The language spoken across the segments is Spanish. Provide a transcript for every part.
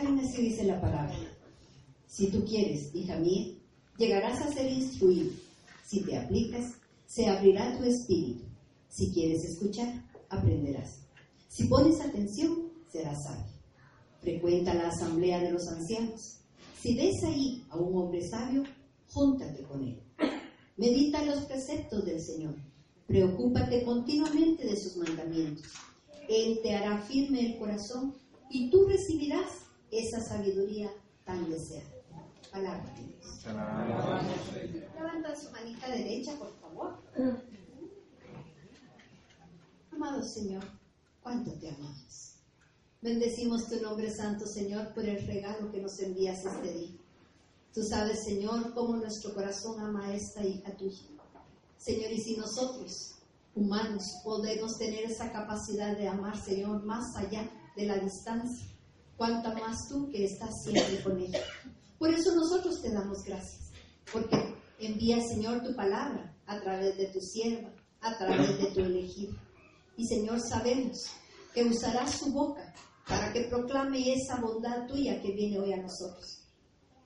Karen, así dice la palabra. Si tú quieres, hija mía, llegarás a ser instruido. Si te aplicas, se abrirá tu espíritu. Si quieres escuchar, aprenderás. Si pones atención, serás sabio. Frecuenta la asamblea de los ancianos. Si ves ahí a un hombre sabio, júntate con él. Medita los preceptos del Señor. Preocúpate continuamente de sus mandamientos. Él te hará firme el corazón y tú recibirás esa sabiduría tan deseada. Palabra de Dios. Levanta su manita derecha, por favor. Amado Señor, cuánto te amamos. Bendecimos tu nombre santo, Señor, por el regalo que nos envías este día. Tú sabes, Señor, cómo nuestro corazón ama a esta hija tuya. Señor, y si nosotros, humanos, podemos tener esa capacidad de amar, Señor, más allá de la distancia, cuánta más tú que estás siempre con ella. Por eso nosotros te damos gracias, porque envía, Señor, tu palabra a través de tu sierva, a través de tu elegido. Y, Señor, sabemos que usarás su boca para que proclame esa bondad tuya que viene hoy a nosotros.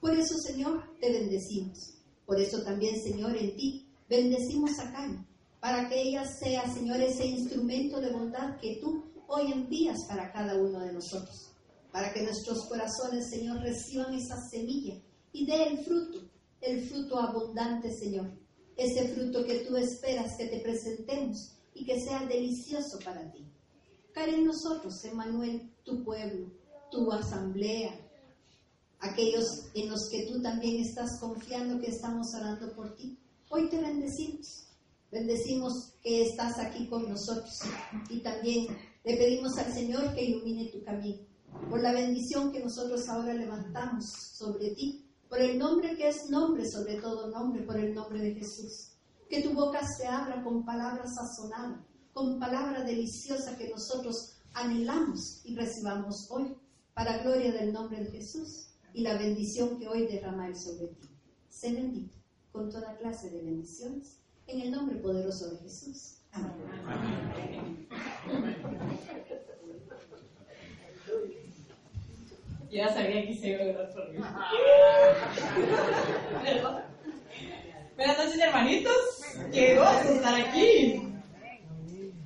Por eso, Señor, te bendecimos. Por eso también, Señor, en ti bendecimos a Karen, para que ella sea, Señor, ese instrumento de bondad que tú hoy envías para cada uno de nosotros. Para que nuestros corazones, Señor, reciban esa semilla y dé el fruto, el fruto abundante, Señor. Ese fruto que tú esperas que te presentemos y que sea delicioso para ti. Cae en nosotros, Emanuel, tu pueblo, tu asamblea, aquellos en los que tú también estás confiando que estamos orando por ti. Hoy te bendecimos. Bendecimos que estás aquí con nosotros y también le pedimos al Señor que ilumine tu camino. Por la bendición que nosotros ahora levantamos sobre ti, por el nombre que es nombre sobre todo nombre, por el nombre de Jesús. Que tu boca se abra con palabras sazonadas, con palabra deliciosa que nosotros anhelamos y recibamos hoy, para gloria del nombre de Jesús y la bendición que hoy derrama Él sobre ti. Sé bendito con toda clase de bendiciones, en el nombre poderoso de Jesús. Amén. Ya sabía que se iba a por mí. Buenas noches, hermanitos. Qué gozo estar aquí.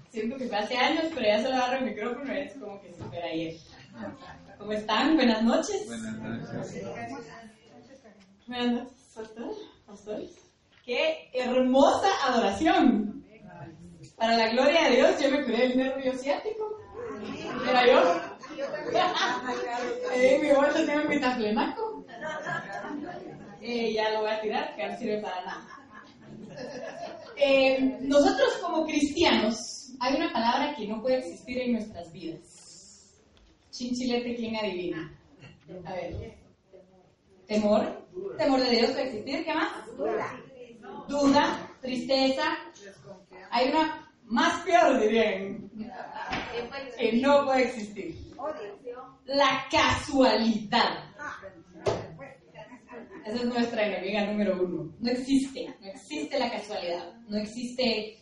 Siento que fue hace años, pero ya se le agarro el micrófono y es como que se espera ayer. ¿Cómo están? Buenas noches. Buenas noches. Buenas noches, pastor, pastores. Qué hermosa adoración. Para la gloria de Dios, yo me curé el nervio ciático. ¿Era yo? Eh, mi bolsa tiene un metaflemaco. Eh, ya lo voy a tirar, que no sirve para nada. Eh, nosotros como cristianos, hay una palabra que no puede existir en nuestras vidas. Chinchilete, ¿quién adivina? A ver. Temor. Temor de Dios puede existir. ¿Qué más? Duda. Tristeza. Hay una más peor, dirían. Que no puede existir. La casualidad. Esa es nuestra enemiga número uno. No existe. No existe la casualidad. No existe.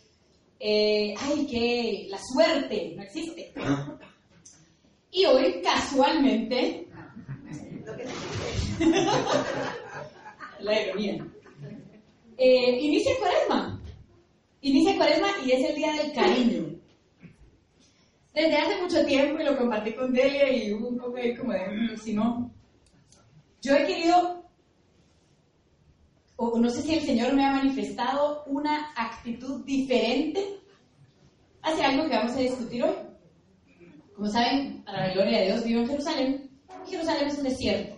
eh, ay, que la suerte. No existe. Y hoy, casualmente, la ironía, eh, inicia cuaresma. Inicia cuaresma y es el día del cariño. Desde hace mucho tiempo, y lo compartí con Delia y hubo un poco ahí como de, "Mm, si no, yo he querido, o no sé si el Señor me ha manifestado una actitud diferente hacia algo que vamos a discutir hoy. Como saben, para la gloria de Dios vivo en Jerusalén. Jerusalén es un desierto.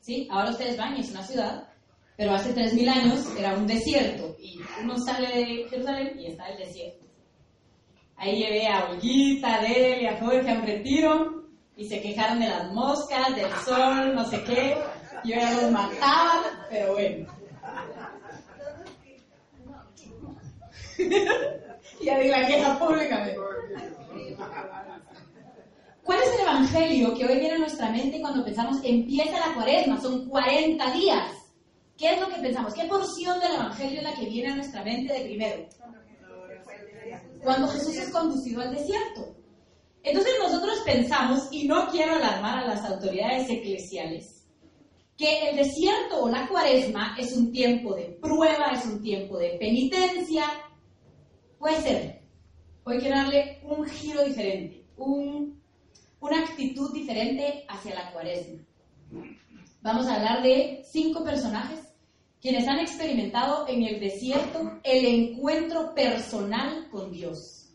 ¿sí? Ahora ustedes van y es una ciudad, pero hace 3.000 años era un desierto y uno sale de Jerusalén y está el desierto. Ahí llevé a Olguita, a Dele, a Jorge a un retiro y se quejaron de las moscas, del sol, no sé qué. Yo ya los mataba, pero bueno. ya di la queja públicamente. ¿Cuál es el evangelio que hoy viene a nuestra mente cuando pensamos empieza la cuaresma? Son 40 días. ¿Qué es lo que pensamos? ¿Qué porción del evangelio es la que viene a nuestra mente de primero? Cuando Jesús es conducido al desierto. Entonces nosotros pensamos, y no quiero alarmar a las autoridades eclesiales, que el desierto o la cuaresma es un tiempo de prueba, es un tiempo de penitencia. Puede ser. Hoy quiero darle un giro diferente, un, una actitud diferente hacia la cuaresma. Vamos a hablar de cinco personajes quienes han experimentado en el desierto el encuentro personal con Dios.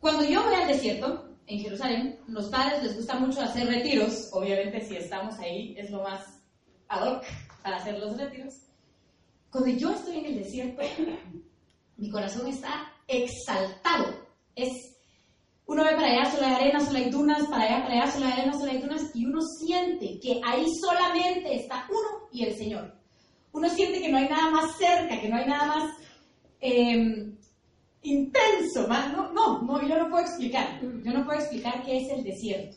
Cuando yo voy al desierto, en Jerusalén, los padres les gusta mucho hacer retiros, obviamente si estamos ahí es lo más ad hoc para hacer los retiros. Cuando yo estoy en el desierto, mi corazón está exaltado. Es, uno ve para allá, solo hay arena, solo hay dunas, para allá, para allá, solo hay arena, solo hay dunas, y uno siente que ahí solamente está uno y el Señor. Uno siente que no hay nada más cerca, que no hay nada más em, intenso. Más, no, no, no, yo no puedo explicar. Yo no puedo explicar qué es el desierto.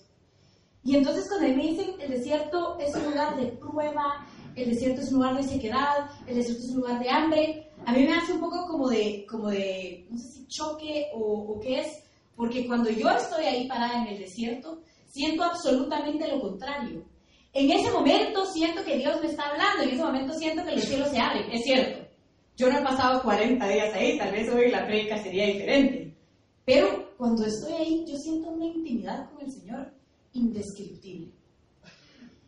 Y entonces cuando me dicen el desierto es un lugar de prueba, el desierto es un lugar de sequedad, el desierto es un lugar de hambre, a mí me hace un poco como de, como de no sé si choque o, o qué es, porque cuando yo estoy ahí parada en el desierto, siento absolutamente lo contrario. En ese momento siento que Dios me está hablando, en ese momento siento que el cielo se abre, es cierto. Yo no he pasado 40 días ahí, tal vez hoy la predica sería diferente. Pero cuando estoy ahí, yo siento una intimidad con el Señor indescriptible.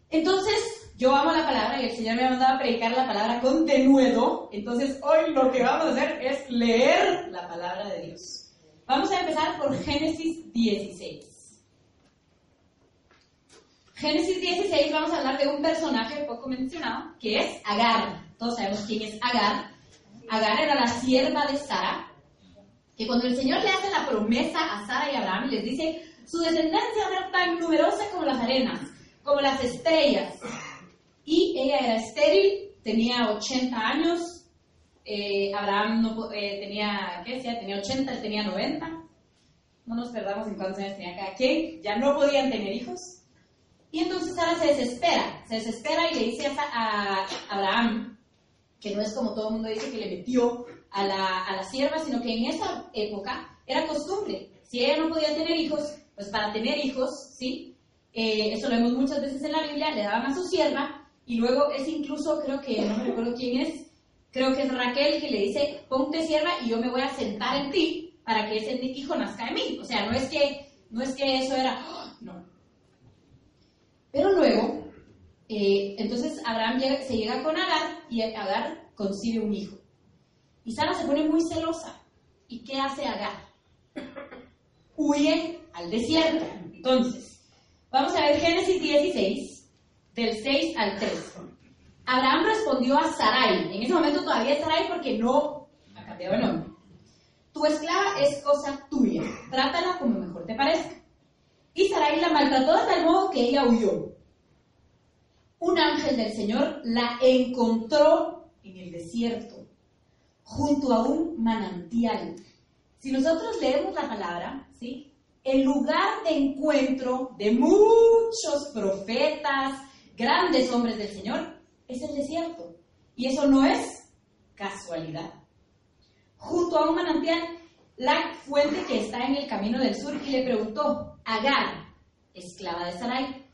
Entonces, yo amo la palabra y el Señor me ha mandado a predicar la palabra con denuedo. Entonces, hoy lo que vamos a hacer es leer la palabra de Dios. Vamos a empezar por Génesis 16. Génesis 16 vamos a hablar de un personaje poco mencionado, que es Agar. Todos sabemos quién es Agar. Agar era la sierva de Sara, que cuando el Señor le hace la promesa a Sara y Abraham, les dice, su descendencia va a ser tan numerosa como las arenas, como las estrellas. Y ella era estéril, tenía 80 años, eh, Abraham no, eh, tenía, ¿qué decía? Tenía 80, él tenía 90. No nos perdamos en cuántos años tenía cada quien. Ya no podían tener hijos. Y entonces Sara se desespera, se desespera y le dice a, Abraham, que no es como todo el mundo dice que le metió a la, a la sierva, sino que en esa época era costumbre. Si ella no podía tener hijos, pues para tener hijos, ¿sí? Eh, eso lo vemos muchas veces en la Biblia, le daban a su sierva y luego es incluso, creo que, no me recuerdo quién es, creo que es Raquel que le dice, ponte sierva y yo me voy a sentar en ti para que ese hijo nazca de mí. O sea, no es que, no es que eso era, ¡oh! no, pero luego, eh, entonces Abraham se llega con Agar y Agar concibe un hijo. Y Sara se pone muy celosa. ¿Y qué hace Agar? Huye al desierto. Entonces, vamos a ver Génesis 16, del 6 al 3. Abraham respondió a Sarai. En ese momento todavía Sarai porque no ha cambiado el nombre. Tu esclava es cosa tuya. Trátala como mejor te parezca. Y Sarai la maltrató de tal modo que ella huyó. Un ángel del Señor la encontró en el desierto, junto a un manantial. Si nosotros leemos la palabra, ¿sí? El lugar de encuentro de muchos profetas, grandes hombres del Señor, es el desierto. Y eso no es casualidad. Junto a un manantial, la fuente que está en el camino del sur, y le preguntó, Agar, esclava de Sarai,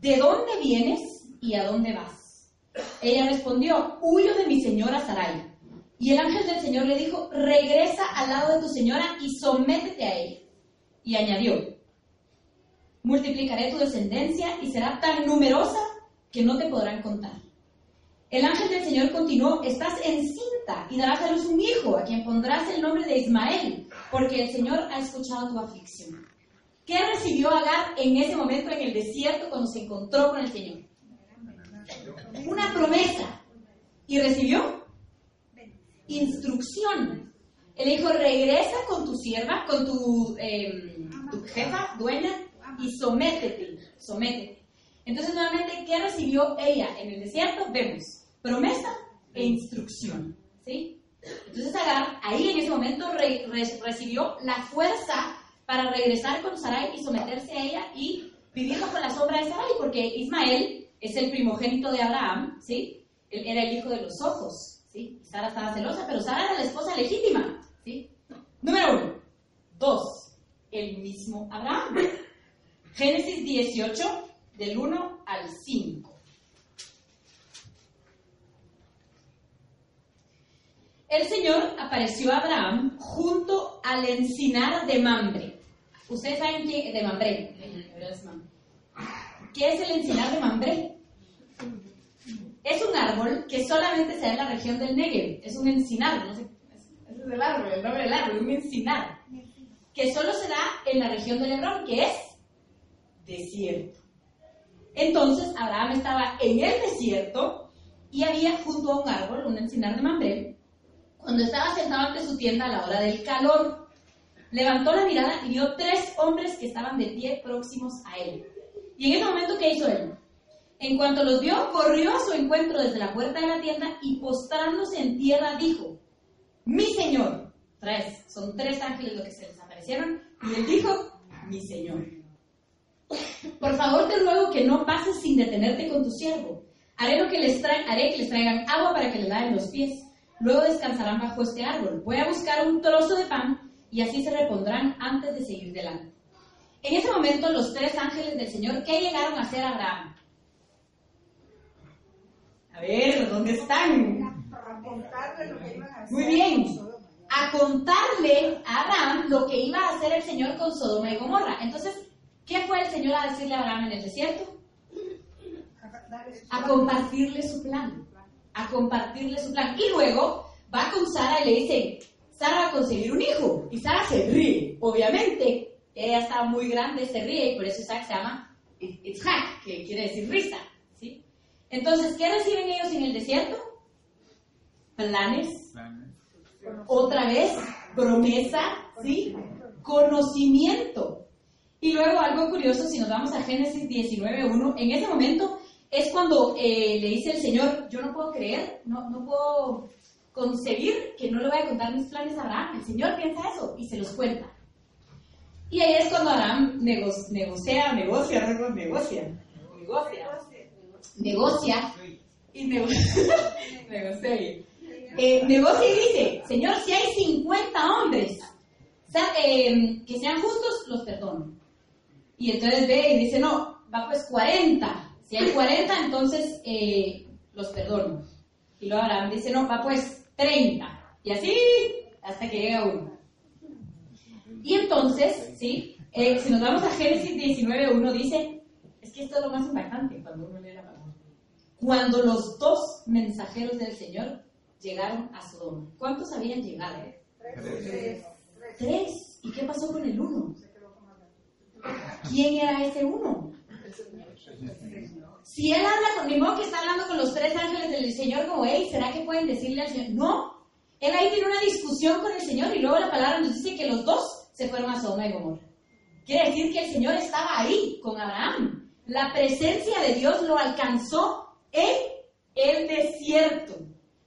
¿de dónde vienes y a dónde vas? Ella respondió, huyo de mi señora Sarai. Y el ángel del Señor le dijo, regresa al lado de tu señora y sométete a ella. Y añadió, multiplicaré tu descendencia y será tan numerosa que no te podrán contar. El ángel del Señor continuó, estás encinta y darás a luz un hijo a quien pondrás el nombre de Ismael, porque el Señor ha escuchado tu aflicción. ¿Qué recibió Agar en ese momento en el desierto cuando se encontró con el Señor? Una promesa. ¿Y recibió? Instrucción. Él dijo, regresa con tu sierva, con tu, em, tu jefa, dueña, y sométete, sométete. Entonces, nuevamente, ¿qué recibió ella en el desierto? Vemos, promesa e instrucción. ¿sí? Entonces, Agar, ahí en ese momento re- re- recibió la fuerza para regresar con Sarai y someterse a ella y vivir bajo la sombra de Sarai, porque Ismael es el primogénito de Abraham, ¿sí? Él era el hijo de los ojos, ¿sí? Sara estaba celosa, pero Sara era la esposa legítima, ¿sí? Número uno. Dos, el mismo Abraham. Génesis 18, del 1 al 5. El Señor apareció a Abraham junto al encinar de Mambre. Ustedes saben de Mamre. ¿Qué es el encinar de Mambre? Es un árbol que solamente se da en la región del Negev. Es un encinar, no sé. Ese es el árbol, el nombre del árbol, un encinar. Que solo se da en la región del Hebrón, que es desierto. Entonces Abraham estaba en el desierto y había junto a un árbol, un encinar de Mamre, cuando estaba sentado ante su tienda a la hora del calor. Levantó la mirada y vio tres hombres que estaban de pie próximos a él. Y en ese momento, ¿qué hizo él? En cuanto los vio, corrió a su encuentro desde la puerta de la tienda y postrándose en tierra dijo, mi señor, tres, son tres ángeles los que se les aparecieron, y él dijo, mi señor. Por favor te ruego que no pases sin detenerte con tu siervo. Haré, lo que les haré que les traigan agua para que les laven los pies. Luego descansarán bajo este árbol. Voy a buscar un trozo de pan y así se repondrán antes de seguir delante. En ese momento los tres ángeles del Señor, ¿qué llegaron a hacer a Abraham? A ver, ¿dónde están? A contarle. Muy bien. A contarle a Abraham lo que iba a hacer el Señor con Sodoma y Gomorra. Entonces, ¿qué fue el Señor a decirle a Abraham en el desierto? A compartirle su plan, a compartirle su plan. Y luego va con Sara y le dice, Sara va a conseguir un hijo. Y Sara se ríe, obviamente. Ella está muy grande, se ríe y por eso Isaac se llama Itzhak, que quiere decir risa. ¿sí? Entonces, ¿qué reciben ellos en el desierto? Planes, otra vez, promesa, ¿sí? Conocimiento. Y luego algo curioso, si nos vamos a Génesis 19.1, en ese momento es cuando eh, le dice el Señor, yo no puedo creer, no, no puedo concebir que no le voy a contar mis planes a Abraham. El Señor piensa eso y se los cuenta. Y ahí es cuando Abraham nego- negocia, negocia, negocia, negocia, negocia y negocia, negocia. Eh, negocia y dice, Señor, si hay 50 hombres eh, que sean justos, los perdono. Y entonces ve y dice, no, va pues 40. Si hay 40, entonces eh, los perdono. Y luego Abraham dice, no, va pues 30. Y así hasta que llega uno. Y entonces, ¿sí? Eh, si nos vamos a Génesis 19.1 dice, es que esto es lo más impactante cuando uno lee la palabra. Cuando los dos mensajeros del Señor llegaron a Sodoma. ¿Cuántos habían llegado? Tres. Tres. ¿Y qué pasó con el uno? ¿Quién era ese uno? Si él habla con mi modo que está hablando con los tres ángeles del Señor, como, hey, ¿será que pueden decirle al Señor? No. Él ahí tiene una discusión con el Señor y luego la palabra nos dice que los dos se fueron a Sodoma y Gomorra. Quiere decir que el Señor estaba ahí con Abraham. La presencia de Dios lo alcanzó en el desierto.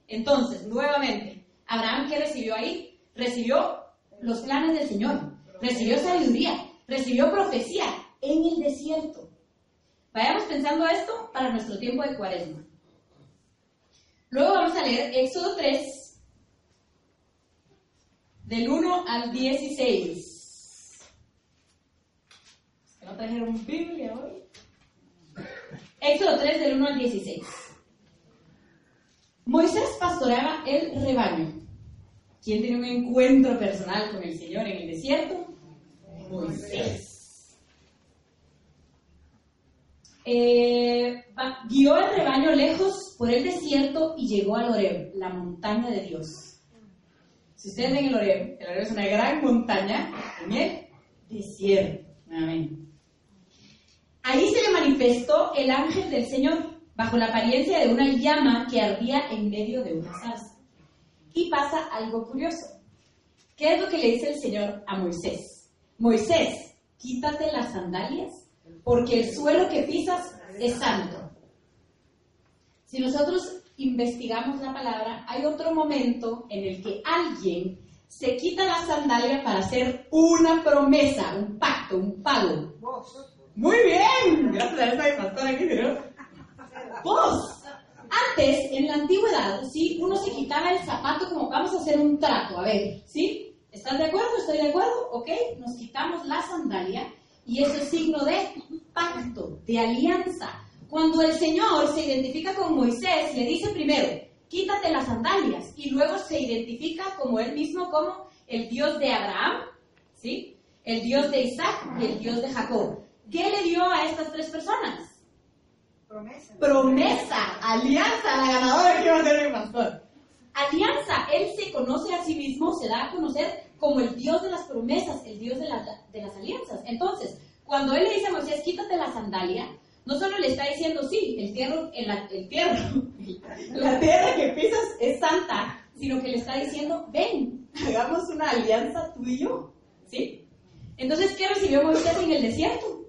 Entonces, nuevamente, Abraham, ¿qué recibió ahí? Recibió los planes del Señor, recibió sabiduría, recibió profecía en el desierto. Vayamos pensando esto para nuestro tiempo de cuaresma. Luego vamos a leer Éxodo 3, del 1 al 16. ¿Que no trajeron Biblia hoy? Éxodo 3, del 1 al 16. Moisés pastoreaba el rebaño. ¿Quién tiene un encuentro personal con el Señor en el desierto? Moisés. Eh, guió el rebaño lejos por el desierto y llegó al Oreb, la montaña de Dios. Si ustedes ven el Oreb, el Oreb es una gran montaña en el desierto. Amén. Ahí se le manifestó el ángel del Señor bajo la apariencia de una llama que ardía en medio de una zarza. Y pasa algo curioso. ¿Qué es lo que le dice el Señor a Moisés? Moisés, quítate las sandalias, porque el suelo que pisas es santo. Si nosotros investigamos la palabra, hay otro momento en el que alguien se quita la sandalia para hacer una promesa, un pacto, un pago. Vos. Muy bien, gracias a aquí, ¿no? Vos. Antes, en la antigüedad, ¿sí? Uno se quitaba el zapato como vamos a hacer un trato, a ver, ¿sí? ¿Estás de acuerdo? ¿Estoy de acuerdo? ¿Ok? Nos quitamos la sandalia y eso es signo de pacto, de alianza. Cuando el Señor se identifica con Moisés, le dice primero, quítate las sandalias, y luego se identifica como él mismo como el Dios de Abraham, ¿sí? El Dios de Isaac y el Dios de Jacob. ¿Qué le dio a estas tres personas? Promesa. Promesa, alianza, la ganadora que va a ser mi pastor. Alianza, él se conoce a sí mismo, se da a conocer como el Dios de las promesas, el Dios de, las- alianzas. Entonces, cuando él le dice a Moisés, quítate la sandalia, no solo le está diciendo, sí, el tierra, el tierra, la tierra que pisas es santa, sino que le está diciendo, ven, hagamos una alianza tú y yo, ¿sí? Entonces, ¿qué recibió Moisés en el desierto?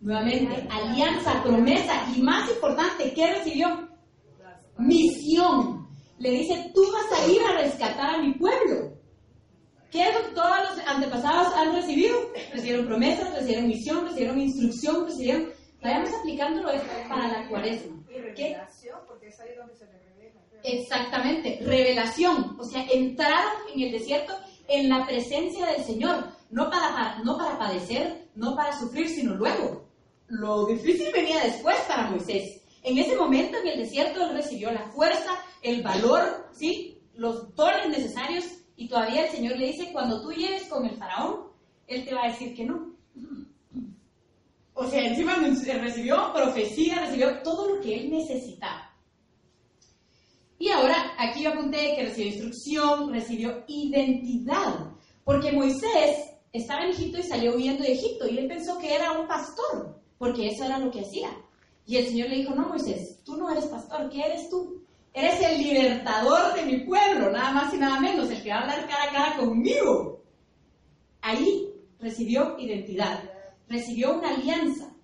Nuevamente, alianza, promesa y más importante, ¿qué recibió? Misión. Le dice, tú vas a ir a rescatar a mi pueblo. ¿Qué es lo que todos los antepasados han recibido? Recibieron promesas, recibieron misión, recibieron instrucción, recibieron... Vayamos aplicándolo esto para la cuaresma. Y revelación, porque es ahí donde se revela. Exactamente, revelación, o sea, entraron en el desierto en la presencia del Señor, no para, para- no para padecer, no para sufrir, sino luego. Lo difícil venía después para Moisés. En ese momento en el desierto él recibió la fuerza, el valor, ¿sí? los dones necesarios y todavía el Señor le dice, cuando tú llegues con el faraón, él te va a decir que no. O sea, encima recibió profecía, recibió todo lo que él necesitaba. Y ahora aquí yo apunté que recibió instrucción, recibió identidad, porque Moisés estaba en Egipto y salió huyendo de Egipto y él pensó que era un pastor, porque eso era lo que hacía. Y el Señor le dijo, no Moisés, tú no eres pastor, ¿qué eres tú? Eres el libertador de mi pueblo, nada más y nada menos, el que va a hablar cara a cara conmigo. Ahí recibió identidad, recibió una alianza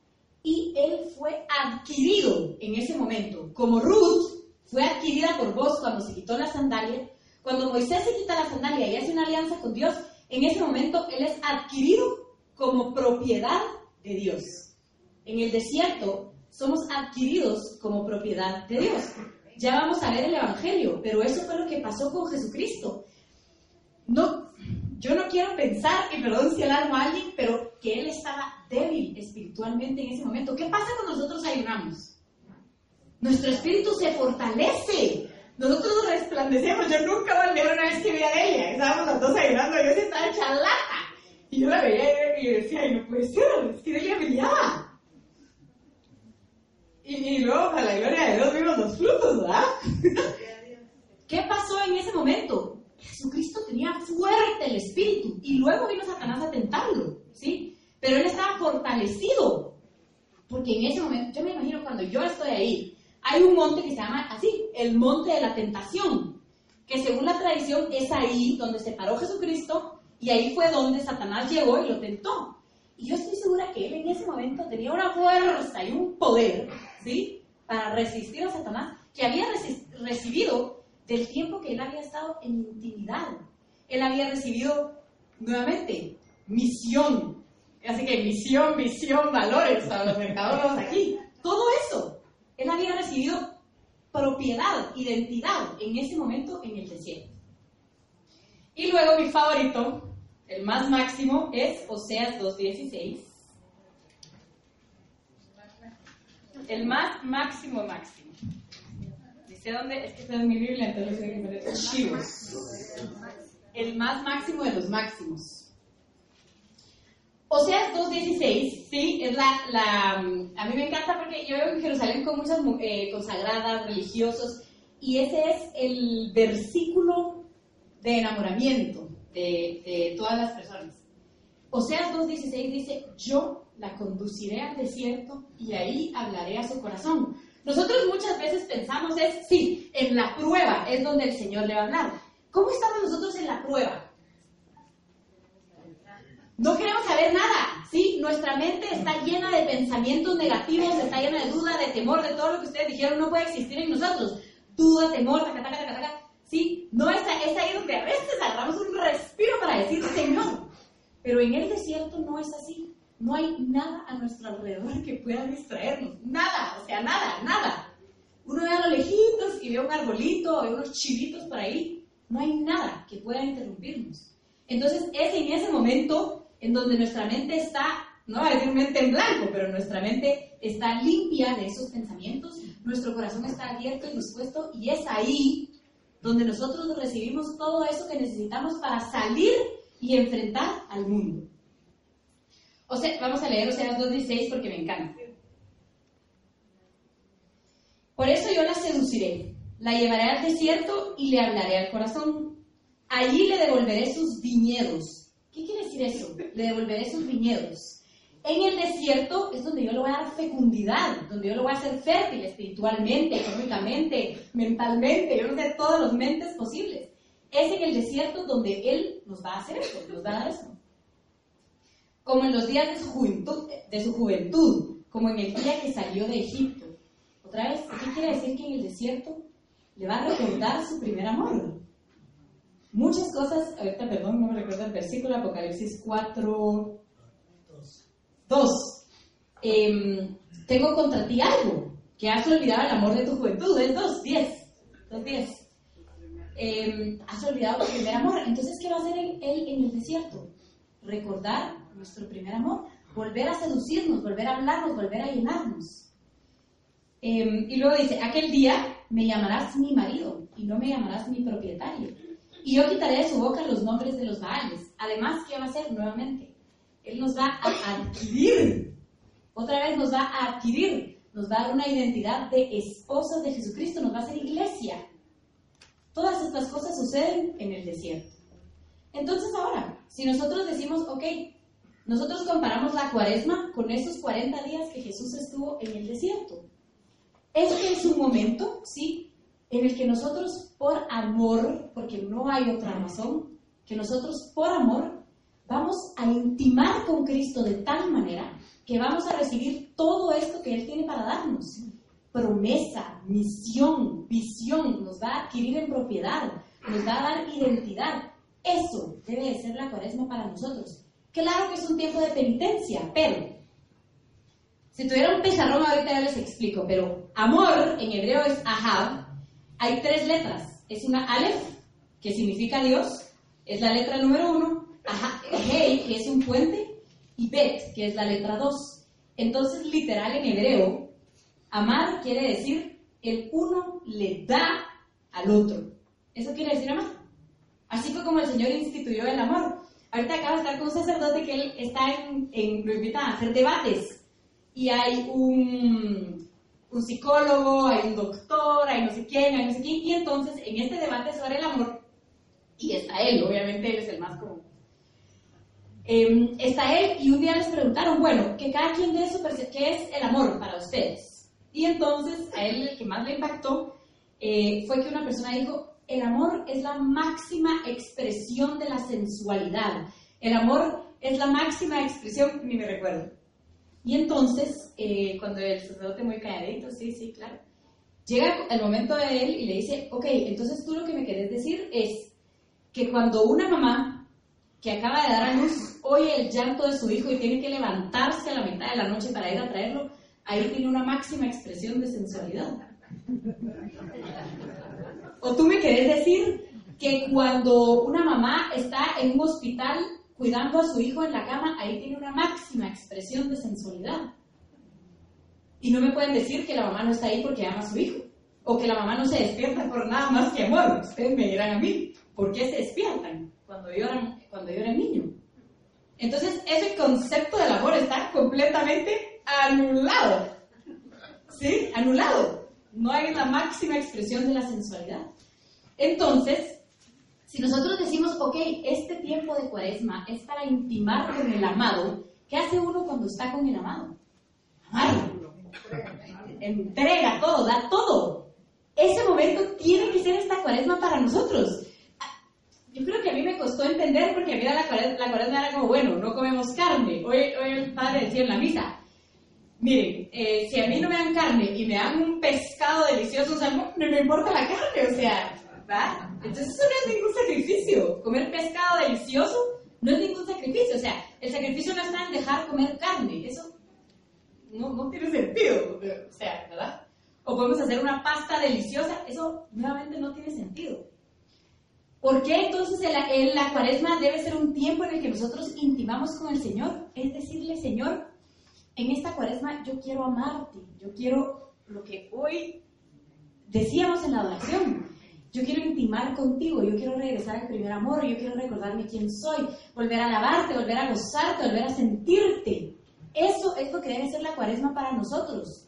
y él fue adquirido en ese momento, como Ruth fue adquirida por vos cuando se quitó la sandalia. Cuando Moisés se quita la sandalia y hace una alianza con Dios, en ese momento él es adquirido como propiedad de Dios. En el desierto somos adquiridos como propiedad de Dios. Ya vamos a ver el Evangelio, pero eso fue lo que pasó con Jesucristo. No, yo no quiero pensar, y perdón si alarmo a alguien, pero que él estaba débil espiritualmente en ese momento. ¿Qué pasa cuando nosotros ayunamos? Nuestro espíritu se fortalece. Nosotros resplandecemos. Yo nunca voy a olvidar una vez que vi a Delia. Estábamos las dos ayunando yo estaba hecha. Y yo la veía y decía, ay, no puede ser, es que Delia brillaba. Y, y luego, a la gloria de Dios, vimos los frutos, ¿verdad? ¿Qué pasó en ese momento? Jesucristo tenía fuerte el espíritu y luego vino Satanás a tentarlo, ¿sí? Pero él estaba fortalecido, porque en ese momento, yo me imagino cuando yo estoy ahí, hay un monte que se llama así, el monte de la tentación, que según la tradición es ahí donde se paró Jesucristo y ahí fue donde Satanás llegó y lo tentó. Y yo estoy segura que él en ese momento tenía una fuerza y un poder, ¿sí? Para resistir a Satanás, que había recibido del tiempo que él había estado en intimidad. Él había recibido, nuevamente, misión. Así que misión, visión, valores para los mercadólogos aquí. Todo eso. Él había recibido propiedad, identidad en ese momento en el desierto. Y luego mi favorito, el más máximo, es Oseas 2.16. El más máximo máximo. Dice dónde, es que está en mi Biblia, entonces tengo que poner archivos. El más máximo de los máximos. Oseas 2.16, sí, es la, la, a mí me encanta porque yo vivo en Jerusalén con muchas mu- eh, consagradas, religiosos, y ese es el versículo de enamoramiento de, de todas las personas. Oseas 2.16 dice, yo la conduciré al desierto y ahí hablaré a su corazón. Nosotros muchas veces pensamos es, sí, en la prueba es donde el Señor le va a hablar. ¿Cómo estamos nosotros en la prueba? No queremos saber nada, ¿sí? Nuestra mente está llena de pensamientos negativos, está llena de duda, de temor, de todo lo que ustedes dijeron no puede existir en nosotros. Duda, temor, taca, taca, taca, taca. ¿Sí? No está, es ahí donde a veces agarramos un respiro para decir Señor. Pero en el desierto no es así. No hay nada a nuestro alrededor que pueda distraernos. Nada, o sea, nada, nada. Uno ve a los lejitos y ve un arbolito, ve unos chivitos por ahí. No hay nada que pueda interrumpirnos. Entonces es en ese momento en donde nuestra mente está, no va a decir mente en blanco, pero nuestra mente está limpia de esos pensamientos, nuestro corazón está abierto y dispuesto, y es ahí donde nosotros recibimos todo eso que necesitamos para salir y enfrentar al mundo. O sea, vamos a leer Oseas 2.16 porque me encanta. Por eso yo la seduciré, la llevaré al desierto y le hablaré al corazón. Allí le devolveré sus viñedos ¿Qué quiere decir eso? Le devolveré sus viñedos. En el desierto es donde yo le voy a dar fecundidad, donde yo lo voy a hacer fértil espiritualmente, económicamente, mentalmente, yo no sé, todos los mentes posibles. Es en el desierto donde Él nos va a hacer eso, nos va a dar eso. Como en los días de su juventud, de su juventud como en el día que salió de Egipto. Otra vez, ¿qué quiere decir que en el desierto le va a recordar su primer amor? Muchas cosas, ahorita perdón, no me recuerdo el versículo, Apocalipsis 4, 2. Em, tengo contra ti algo, que has olvidado el amor de tu juventud, es 2, 10. 2, 10. has olvidado tu primer amor. Entonces, ¿qué va a hacer él, en el desierto? Recordar nuestro primer amor, volver a seducirnos, volver a hablarnos, volver a llenarnos. Em, y luego dice, aquel día me llamarás mi marido y no me llamarás mi propietario y yo quitaré de su boca los nombres de los Baales. Además, ¿qué va a hacer nuevamente? Él nos va a adquirir. Otra vez nos va a adquirir. Nos va a dar una identidad de esposas de Jesucristo. Nos va a hacer iglesia. Todas estas cosas suceden en el desierto. Entonces ahora, si nosotros decimos, ok, nosotros comparamos la cuaresma con esos 40 días que Jesús estuvo en el desierto. Este es un momento, sí, en el que nosotros por amor, porque no hay otra razón, que nosotros por amor vamos a intimar con Cristo de tal manera que vamos a recibir todo esto que Él tiene para darnos. Promesa, misión, visión, nos va a adquirir en propiedad, nos va a dar identidad. Eso debe de ser la cuaresma para nosotros. Claro que es un tiempo de penitencia, pero si tuviera un pizarrón ahorita ya les explico, pero amor en hebreo es ahab, hay tres letras. Es una Aleph, que significa Dios, es la letra número uno, Hei, que es un puente, y Bet, que es la letra dos. Entonces, literal en hebreo, amar quiere decir el uno le da al otro. ¿Eso quiere decir amar? Así fue como el Señor instituyó el amor. Ahorita acaba de estar con un sacerdote que él está en, en lo invita a hacer debates. Y hay un, un psicólogo, hay un doctor, hay no sé quién, hay no sé quién, y entonces en este debate sobre el amor, y está él, obviamente él es el más común, em, está él y un día les preguntaron, bueno, que cada quien dé su percepción, ¿qué es el amor para ustedes? Y entonces a él el que más le impactó eh, fue que una persona dijo, el amor es la máxima expresión de la sensualidad, el amor es la máxima expresión, ni me recuerdo, y entonces, eh, cuando el sacerdote muy calladito, sí, sí, claro, llega el momento de él y le dice, ok, entonces tú lo que me querés decir es que cuando una mamá que acaba de dar a luz oye el llanto de su hijo y tiene que levantarse a la mitad de la noche para ir a traerlo, ahí tiene una máxima expresión de sensualidad. O tú me querés decir que cuando una mamá está en un hospital cuidando a su hijo en la cama, ahí tiene una máxima expresión de sensualidad. Y no me pueden decir que la mamá no está ahí porque ama a su hijo, o que la mamá no se despierta por nada más que amor. Ustedes me dirán a mí, ¿por qué se despiertan cuando lloran, cuando lloran niño? Entonces, ese concepto del amor está completamente anulado. ¿Sí? Anulado. No hay una máxima expresión de la sensualidad. Entonces, si nosotros decimos, ok, este tiempo de cuaresma es para intimar con el amado, ¿qué hace uno cuando está con el amado? Amarlo. entrega todo, da todo. Ese momento tiene que ser esta cuaresma para nosotros. Yo creo que a mí me costó entender porque a mí la cuaresma, la cuaresma era como, bueno, no comemos carne. Hoy, hoy el padre decía en la misa, miren, eh, si a mí no me dan carne y me dan un pescado delicioso, no, me importa la carne, o sea, ¿va? Entonces eso no es ningún sacrificio. Comer pescado delicioso no es ningún sacrificio, o sea, el sacrificio no está en dejar comer carne, eso no, no tiene sentido, o sea, ¿verdad? O podemos hacer una pasta deliciosa, eso nuevamente no tiene sentido. ¿Por qué entonces la cuaresma debe ser un tiempo en el que nosotros intimamos con el Señor? Es decirle, Señor, en esta cuaresma yo quiero amarte, yo quiero lo que hoy decíamos en la adoración. Yo quiero intimar contigo, yo quiero regresar al primer amor, yo quiero recordarme quién soy, volver a alabarte, volver a gozarte, volver a sentirte. Eso es lo que debe ser la cuaresma para nosotros.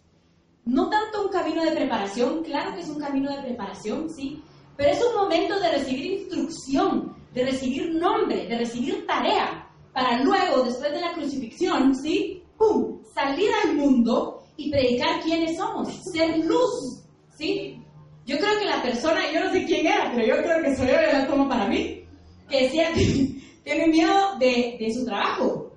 No tanto un camino de preparación, claro que es un camino de preparación, sí, pero es un momento de recibir instrucción, de recibir nombre, de recibir tarea, para luego, después de la crucifixión, sí, ¡pum!, salir al mundo y predicar quiénes somos, ser luz, sí. Yo creo que la persona, yo no sé quién era, pero yo creo que soy yo, tomo para mí, que decía que tiene miedo de, de su trabajo.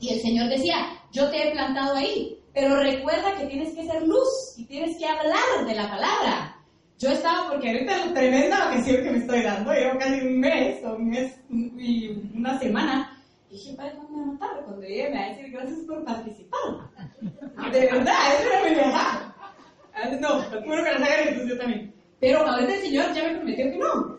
Y el Señor decía, yo te he plantado ahí, pero recuerda que tienes que ser luz y tienes que hablar de la palabra. Yo estaba, porque ahorita la tremenda ocasión que me estoy dando, llevo casi un mes o un mes y una semana, dije, padre, no me va a matar, cuando llegue me va a decir gracias por participar. De verdad, eso era mi viajar. No, juro que las hagan entonces yo también. Pero ahorita el Señor ya me prometió que no.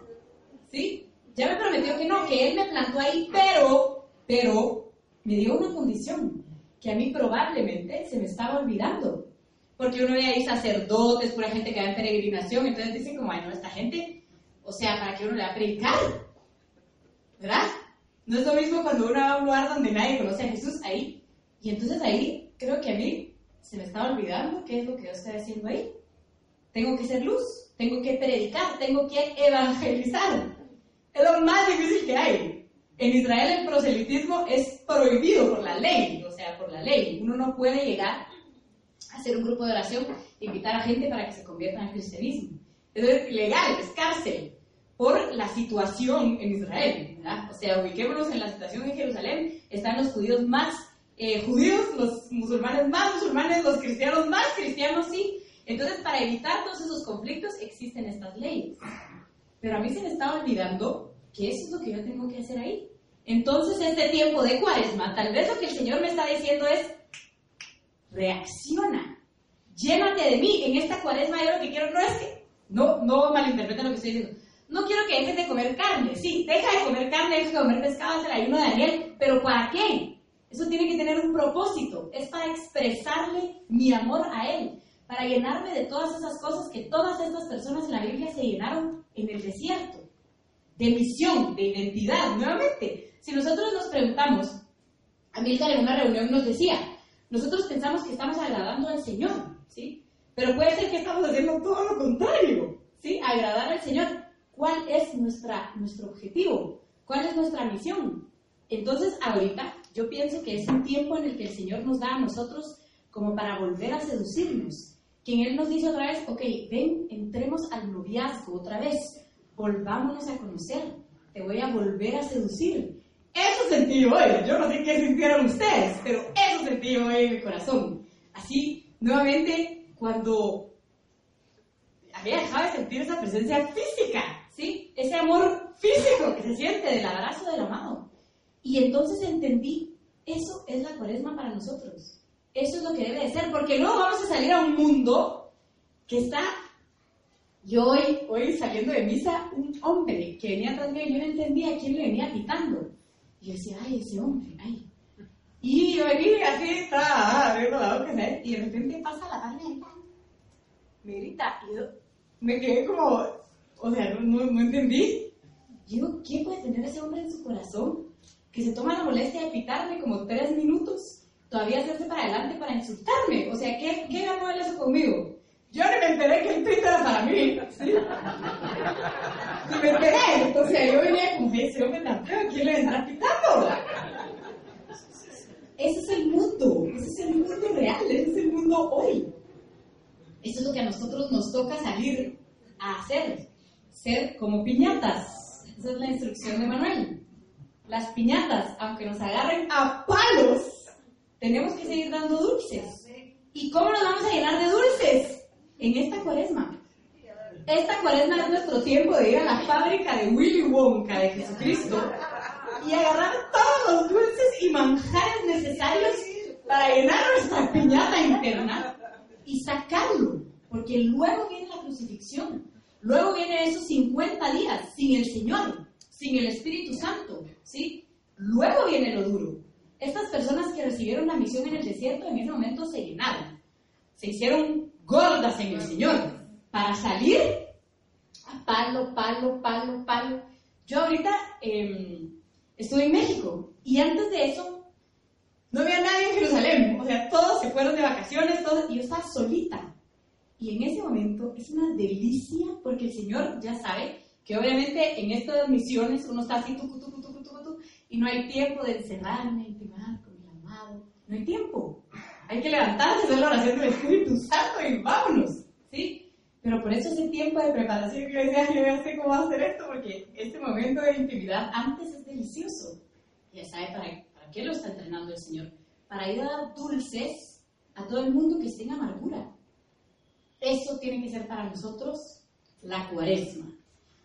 ¿Sí? Ya me prometió que no, que Él me plantó ahí, pero, pero, me dio una condición que a mí probablemente se me estaba olvidando. Porque uno ve ahí sacerdotes, pura gente que va en peregrinación, entonces dicen como, ay, no, esta gente, o sea, ¿para qué uno le va a predicar? ¿Verdad? No es lo mismo cuando uno va a un lugar donde nadie conoce a Jesús ahí. Y entonces ahí creo que a mí se me estaba olvidando qué es lo que yo estoy haciendo ahí. Tengo que ser luz, tengo que predicar, tengo que evangelizar. Es lo más difícil que hay. En Israel el proselitismo es prohibido por la ley, o sea, por la ley. Uno no puede llegar a hacer un grupo de oración, invitar a gente para que se convierta al cristianismo. Eso es ilegal, es cárcel, por la situación en Israel. ¿verdad? O sea, ubiquémonos en la situación en Jerusalén, están los judíos más eh, judíos, los musulmanes más musulmanes, los cristianos más cristianos, sí. Entonces, para evitar todos esos conflictos existen estas leyes. Pero a mí se me estaba olvidando que eso es lo que yo tengo que hacer ahí. Entonces, este tiempo de cuaresma, tal vez lo que el Señor me está diciendo es, reacciona, llénate de mí. En esta cuaresma yo lo que quiero no es que, no, no malinterpreten lo que estoy diciendo. No quiero que dejes de comer carne. Sí, deja de comer carne, deja de comer pescado, es el ayuno de Daniel. Pero ¿para qué? Eso tiene que tener un propósito. Es para expresarle mi amor a Él. Para llenarme de todas esas cosas que todas estas personas en la Biblia se llenaron en el desierto. De misión, de identidad. Nuevamente, si nosotros nos preguntamos, Amílcar en una reunión nos decía, nosotros pensamos que estamos agradando al Señor, ¿sí? Pero puede ser que estamos haciendo todo lo contrario, ¿sí? Agradar al Señor. ¿Cuál es nuestra, nuestro objetivo? ¿Cuál es nuestra misión? Entonces, ahorita yo pienso que es un tiempo en el que el Señor nos da a nosotros como para volver a seducirnos. Que en Él nos dice otra vez, ok, ven, entremos al noviazgo otra vez, volvámonos a conocer, te voy a volver a seducir. Eso sentí hoy, yo no sé qué sintieron ustedes, pero eso sentí hoy en mi corazón. Así, nuevamente, cuando había dejado de sentir esa presencia física, ¿sí? Ese amor físico que se siente del abrazo del amado. Y entonces entendí, eso es la cuaresma para nosotros. Eso es lo que debe de ser, porque no vamos a salir a un mundo que está... Yo hoy, hoy saliendo de misa, un hombre que venía atrás mío, yo no entendía quién le venía pitando. Y yo decía, ay, ese hombre, ay. Y yo venía así, estaba abriendo la boca, ¿sabes? Y de repente pasa la y ¡pam! me grita. Y yo me quedé como, o sea, no, no, no entendí. Digo, ¿qué puede tener ese hombre en su corazón? Que se toma la molestia de pitarme como tres minutos, todavía hacerse para adelante para insultarme. O sea, ¿qué, qué ganó él eso conmigo? Yo ni me enteré que el tweet era para mí. ¿sí? Ni me enteré. O sea, yo venía como, ese hombre tan feo, ¿quién le vendrá pitando? Ese es el mundo, ese es el mundo real, ese es el mundo hoy. Eso es lo que a nosotros nos toca salir a hacer, ser como piñatas. Esa es la instrucción de Manuel. Las piñatas, aunque nos agarren a palos, tenemos que seguir dando dulces. ¿Y cómo nos vamos a llenar de dulces? En esta cuaresma. Esta cuaresma es nuestro tiempo de ir a la fábrica de Willy Wonka de Jesucristo y agarrar todos los dulces y manjares necesarios para llenar nuestra piñata interna y sacarlo, porque luego viene la crucifixión, luego vienen esos 50 días sin el Señor, sin el Espíritu Santo, ¿sí? Luego viene lo duro. Estas personas que recibieron la misión en el desierto en ese momento se llenaron, se hicieron gordas en el Señor para salir a palo, palo, palo, palo. Yo ahorita eh, estuve en México y antes de eso no había nadie en Jerusalén, o sea, todos se fueron de vacaciones, y yo estaba solita. Y en ese momento es una delicia porque el Señor ya sabe que obviamente en estas misiones uno está así, y no hay tiempo de encerrarme, intimar con el amado, no hay tiempo. Hay que levantarse, hacer la oración del Espíritu Santo y vámonos, ¿sí? Pero por eso ese tiempo de preparación que yo decía, yo ya sé cómo hacer esto, porque este momento de intimidad antes es delicioso. Ya sabe para, para qué lo está entrenando el Señor. Para ir a dar dulces a todo el mundo que esté en amargura. Eso tiene que ser para nosotros la cuaresma.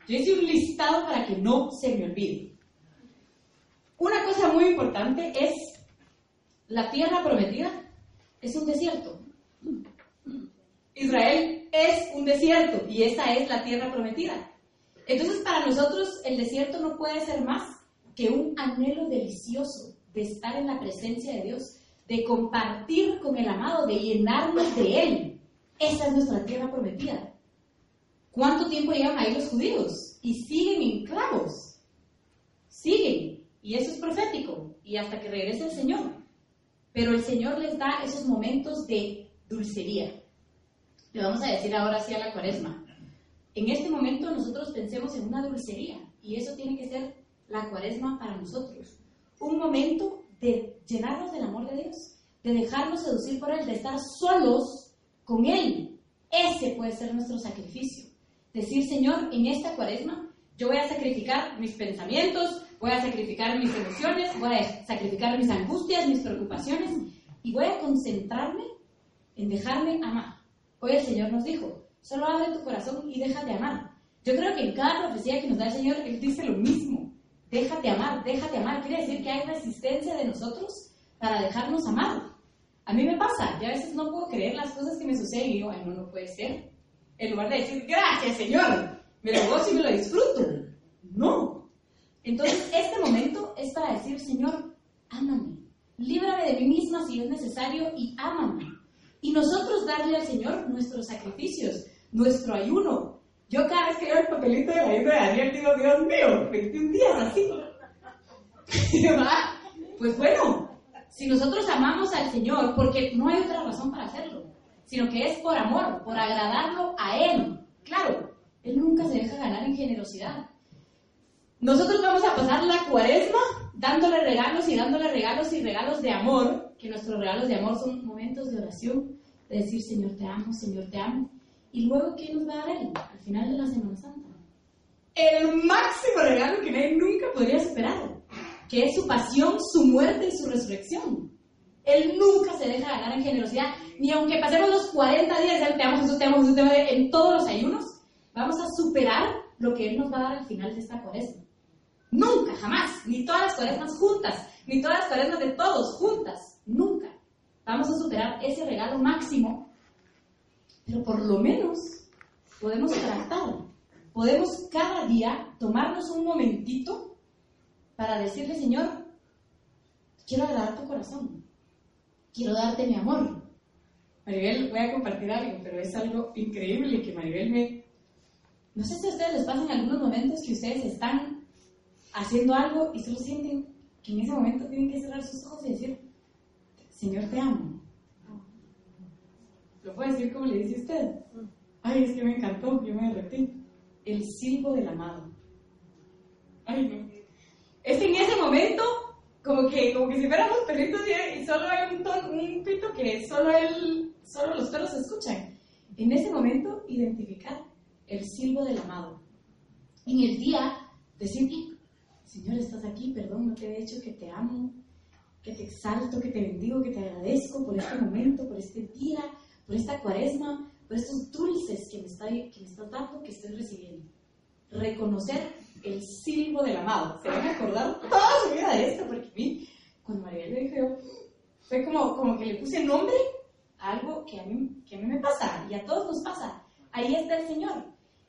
Yo hice un listado para que no se me olvide. Una cosa muy importante es la tierra prometida es un desierto. Israel es un desierto y esa es la tierra prometida. Entonces para nosotros el desierto no puede ser más que un anhelo delicioso de estar en la presencia de Dios, de compartir con el amado, de llenarnos de Él. Esa es nuestra tierra prometida. ¿Cuánto tiempo llevan ahí los judíos? Y siguen enclavos. Siguen. Y eso es profético. Y hasta que regrese el Señor. Pero el Señor les da esos momentos de dulcería. Le vamos a decir ahora sí a la cuaresma. En este momento nosotros pensemos en una dulcería y eso tiene que ser la cuaresma para nosotros. Un momento de llenarnos del amor de Dios, de dejarnos seducir por Él, de estar solos con Él. Ese puede ser nuestro sacrificio. Decir, Señor, en esta cuaresma yo voy a sacrificar mis pensamientos, voy a sacrificar mis emociones, voy a sacrificar mis angustias, mis preocupaciones y voy a concentrarme en dejarme amar. Hoy el Señor nos dijo, solo abre tu corazón y déjate amar. Yo creo que en cada profecía que nos da el Señor, Él dice lo mismo. Déjate amar, déjate amar. Quiere decir que hay resistencia de nosotros para dejarnos amar. A mí me pasa, yo a veces no puedo creer las cosas que me suceden y digo, no, no puede ser. En lugar de decir, gracias Señor, me lo gozo y me lo disfruto. No. Entonces, este momento es para decir, Señor, ámame. Líbrame de mí misma si es necesario y ámame. Y nosotros darle al Señor nuestros sacrificios, nuestro ayuno. Yo cada vez que veo el papelito de la isla de Daniel digo, Dios mío, 21 días así. pues bueno, si nosotros amamos al Señor, porque no hay otra razón para hacerlo, sino que es por amor, por agradarlo a Él. Claro, Él nunca se deja ganar en generosidad. Nosotros vamos a pasar la cuaresma dándole regalos y dándole regalos y regalos de amor, que nuestros regalos de amor son momentos de oración, de decir, Señor, te amo, Señor, te amo. Y luego, ¿qué nos va a dar Él al final de la Semana Santa? El máximo regalo que nadie nunca podría esperar, que es su pasión, su muerte y su resurrección. Él nunca se deja ganar en generosidad, ni aunque pasemos los 40 días, te amo, en todos los ayunos, vamos a superar lo que Él nos va a dar al final de esta cuaresma. Nunca, jamás, ni todas las cuaresmas juntas, ni todas las cuaresmas de todos juntas, nunca. Vamos a superar ese regalo máximo, pero por lo menos podemos tratar, podemos cada día tomarnos un momentito para decirle, Señor, quiero agradar tu corazón, quiero darte mi amor. Maribel, voy a compartir algo, pero es algo increíble que Maribel me... No sé si a ustedes les pasa en algunos momentos que ustedes están haciendo algo y solo sienten que en ese momento tienen que cerrar sus ojos y decir, Señor, te amo. ¿Lo puede decir como le dice usted? Ay, es que me encantó, yo me derretí. El silbo del amado. Ay, no. Es en ese momento, como que, como que si fuéramos perritos y, solo hay un, ton, un pito que solo, él, solo los perros escuchan. En ese momento, identificar el silbo del amado. En el día, decir, Señor, estás aquí, perdón, no te he dicho que te amo, que te exalto, que te bendigo, que te agradezco por este momento, por este día, por esta cuaresma, por estos dulces que me, está, que me dando, que estoy recibiendo. Reconocer el silbo del amado. Se van a acordar toda su vida de esto, porque a mí, cuando María lo dijo, fue como, como que le puse nombre a algo que a, mí, que a mí me pasa y a todos nos pasa. Ahí está el Señor.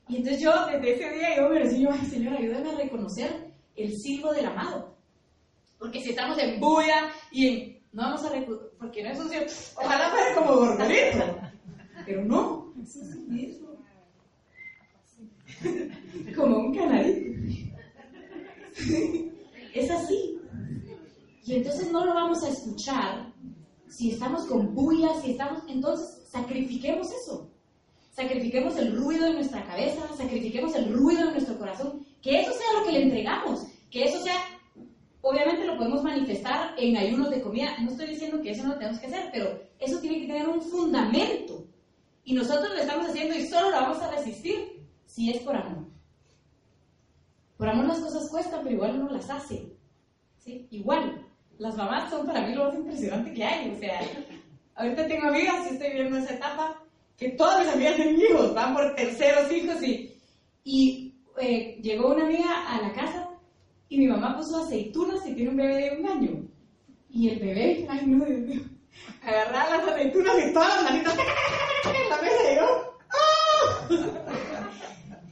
Y entonces yo desde ese día yo me decía, ay Señor, ayúdame a reconocer el silbo del amado. Porque si estamos en bulla y en, no vamos a reconocer, porque no es sucio, ojalá fuera como gorgorito. Pero no, es mismo. como un canarito. es así. Y entonces no lo vamos a escuchar si estamos con bulla, si estamos, entonces sacrifiquemos eso. Sacrifiquemos el ruido de nuestra cabeza, sacrifiquemos el ruido de nuestro corazón, que eso sea lo que le entregamos, que eso sea, obviamente lo podemos manifestar en ayunos de comida. No estoy diciendo que eso no lo tenemos que hacer, pero eso tiene que tener un fundamento. Y nosotros lo estamos haciendo y solo lo vamos a resistir si es por amor. Por amor las cosas cuestan, pero igual uno las hace. ¿sí? Igual. Las mamás son para mí lo más impresionante que hay. O sea, ahorita tengo amigas y estoy viendo esa etapa que todas mis amigas tienen hijos, van por terceros hijos y, y eh, llegó una amiga a la casa y mi mamá puso aceitunas y tiene un bebé de un año. Y el bebé, ay no, Dios mío, agarraba las aceitunas y todas las manitas la mesa ¡ah!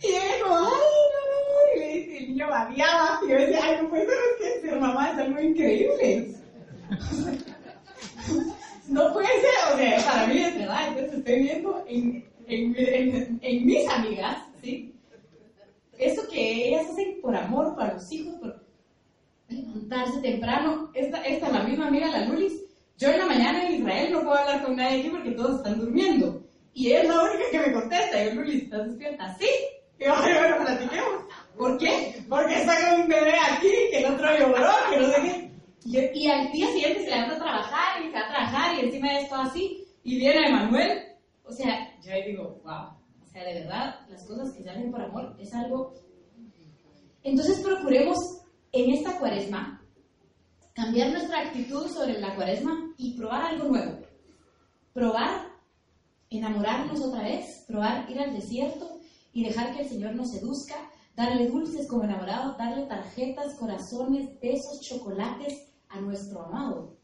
Y ella como, ay, no, y le dice, el niño babiaba. Y yo decía, ay, no puede ser, es que ser algo increíble. no puede ser, o sea, para mí es verdad, entonces estoy viendo en, en, en, en mis amigas, ¿sí? Eso que ellas hacen por amor para los hijos, por levantarse temprano. Esta, esta es la misma amiga, la Lulis. Yo en la mañana en Israel no puedo hablar con nadie aquí porque todos están durmiendo. Y ella es la única que me contesta. Y yo, Lulis, ¿estás despierta? Sí. Y yo, bueno, platiquemos. ¿Por qué? Porque con un bebé aquí, que el otro lloró, que no sé qué. Y, y, al día siguiente se levanta a trabajar y se va a trabajar y encima de esto así. Y viene Emanuel. O sea, yo ahí digo, wow. O sea, de verdad, las cosas que salen por amor es algo... Entonces procuremos en esta cuaresma cambiar nuestra actitud sobre la cuaresma y probar algo nuevo. Probar enamorarnos otra vez, probar ir al desierto y dejar que el Señor nos seduzca, darle dulces como enamorados, darle tarjetas, corazones, besos, chocolates a nuestro amado.